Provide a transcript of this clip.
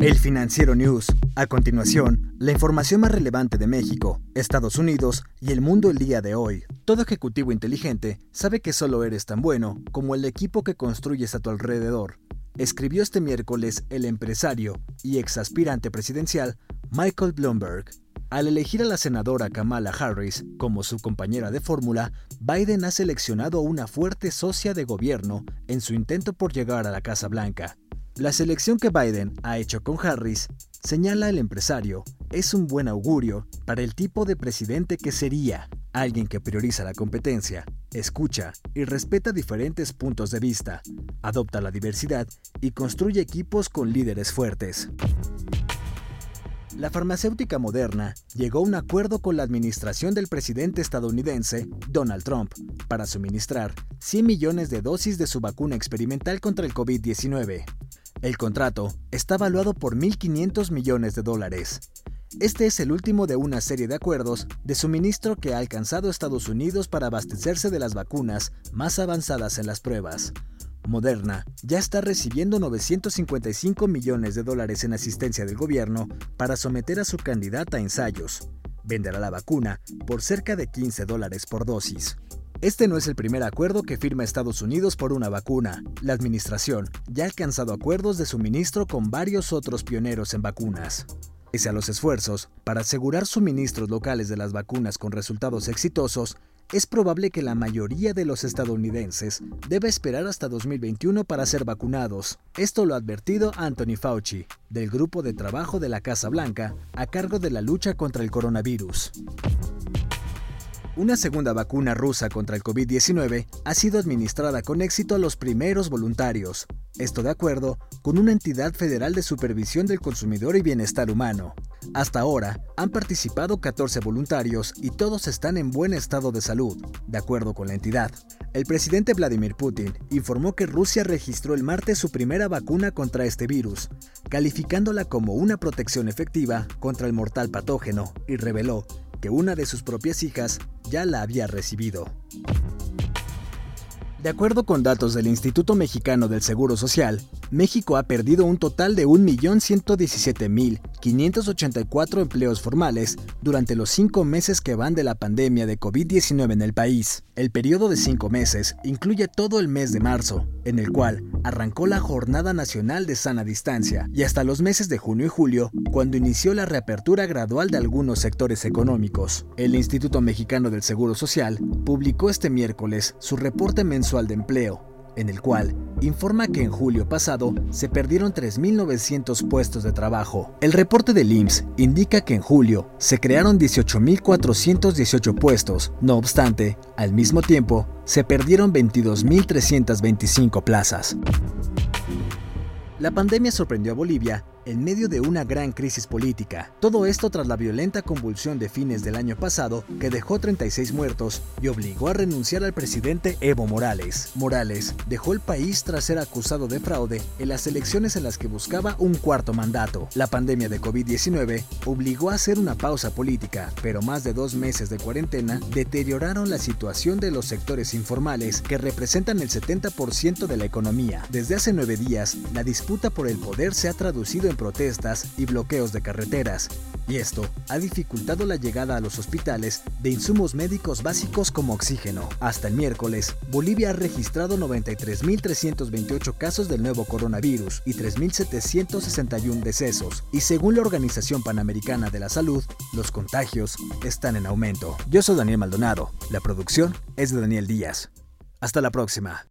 El Financiero News. A continuación, la información más relevante de México, Estados Unidos y el mundo el día de hoy. Todo ejecutivo inteligente sabe que solo eres tan bueno como el equipo que construyes a tu alrededor. Escribió este miércoles el empresario y ex aspirante presidencial Michael Bloomberg. Al elegir a la senadora Kamala Harris como su compañera de fórmula, Biden ha seleccionado una fuerte socia de gobierno en su intento por llegar a la Casa Blanca. La selección que Biden ha hecho con Harris, señala el empresario, es un buen augurio para el tipo de presidente que sería, alguien que prioriza la competencia, escucha y respeta diferentes puntos de vista, adopta la diversidad y construye equipos con líderes fuertes. La farmacéutica moderna llegó a un acuerdo con la administración del presidente estadounidense Donald Trump para suministrar 100 millones de dosis de su vacuna experimental contra el COVID-19. El contrato está valuado por 1.500 millones de dólares. Este es el último de una serie de acuerdos de suministro que ha alcanzado Estados Unidos para abastecerse de las vacunas más avanzadas en las pruebas. Moderna ya está recibiendo 955 millones de dólares en asistencia del gobierno para someter a su candidata a ensayos. Venderá la vacuna por cerca de 15 dólares por dosis. Este no es el primer acuerdo que firma Estados Unidos por una vacuna. La administración ya ha alcanzado acuerdos de suministro con varios otros pioneros en vacunas. Pese a los esfuerzos para asegurar suministros locales de las vacunas con resultados exitosos, es probable que la mayoría de los estadounidenses deba esperar hasta 2021 para ser vacunados. Esto lo ha advertido Anthony Fauci, del grupo de trabajo de la Casa Blanca, a cargo de la lucha contra el coronavirus. Una segunda vacuna rusa contra el COVID-19 ha sido administrada con éxito a los primeros voluntarios, esto de acuerdo con una entidad federal de supervisión del consumidor y bienestar humano. Hasta ahora han participado 14 voluntarios y todos están en buen estado de salud, de acuerdo con la entidad. El presidente Vladimir Putin informó que Rusia registró el martes su primera vacuna contra este virus, calificándola como una protección efectiva contra el mortal patógeno, y reveló que una de sus propias hijas ya la había recibido. De acuerdo con datos del Instituto Mexicano del Seguro Social, México ha perdido un total de 1.117.584 empleos formales durante los cinco meses que van de la pandemia de COVID-19 en el país. El periodo de cinco meses incluye todo el mes de marzo, en el cual arrancó la Jornada Nacional de Sana Distancia, y hasta los meses de junio y julio, cuando inició la reapertura gradual de algunos sectores económicos. El Instituto Mexicano del Seguro Social publicó este miércoles su reporte mensual de empleo, en el cual informa que en julio pasado se perdieron 3.900 puestos de trabajo. El reporte del IMSS indica que en julio se crearon 18.418 puestos, no obstante, al mismo tiempo, se perdieron 22.325 plazas. La pandemia sorprendió a Bolivia en medio de una gran crisis política. Todo esto tras la violenta convulsión de fines del año pasado que dejó 36 muertos y obligó a renunciar al presidente Evo Morales. Morales dejó el país tras ser acusado de fraude en las elecciones en las que buscaba un cuarto mandato. La pandemia de COVID-19 obligó a hacer una pausa política, pero más de dos meses de cuarentena deterioraron la situación de los sectores informales que representan el 70% de la economía. Desde hace nueve días, la disputa por el poder se ha traducido en protestas y bloqueos de carreteras, y esto ha dificultado la llegada a los hospitales de insumos médicos básicos como oxígeno. Hasta el miércoles, Bolivia ha registrado 93.328 casos del nuevo coronavirus y 3.761 decesos, y según la Organización Panamericana de la Salud, los contagios están en aumento. Yo soy Daniel Maldonado, la producción es de Daniel Díaz. Hasta la próxima.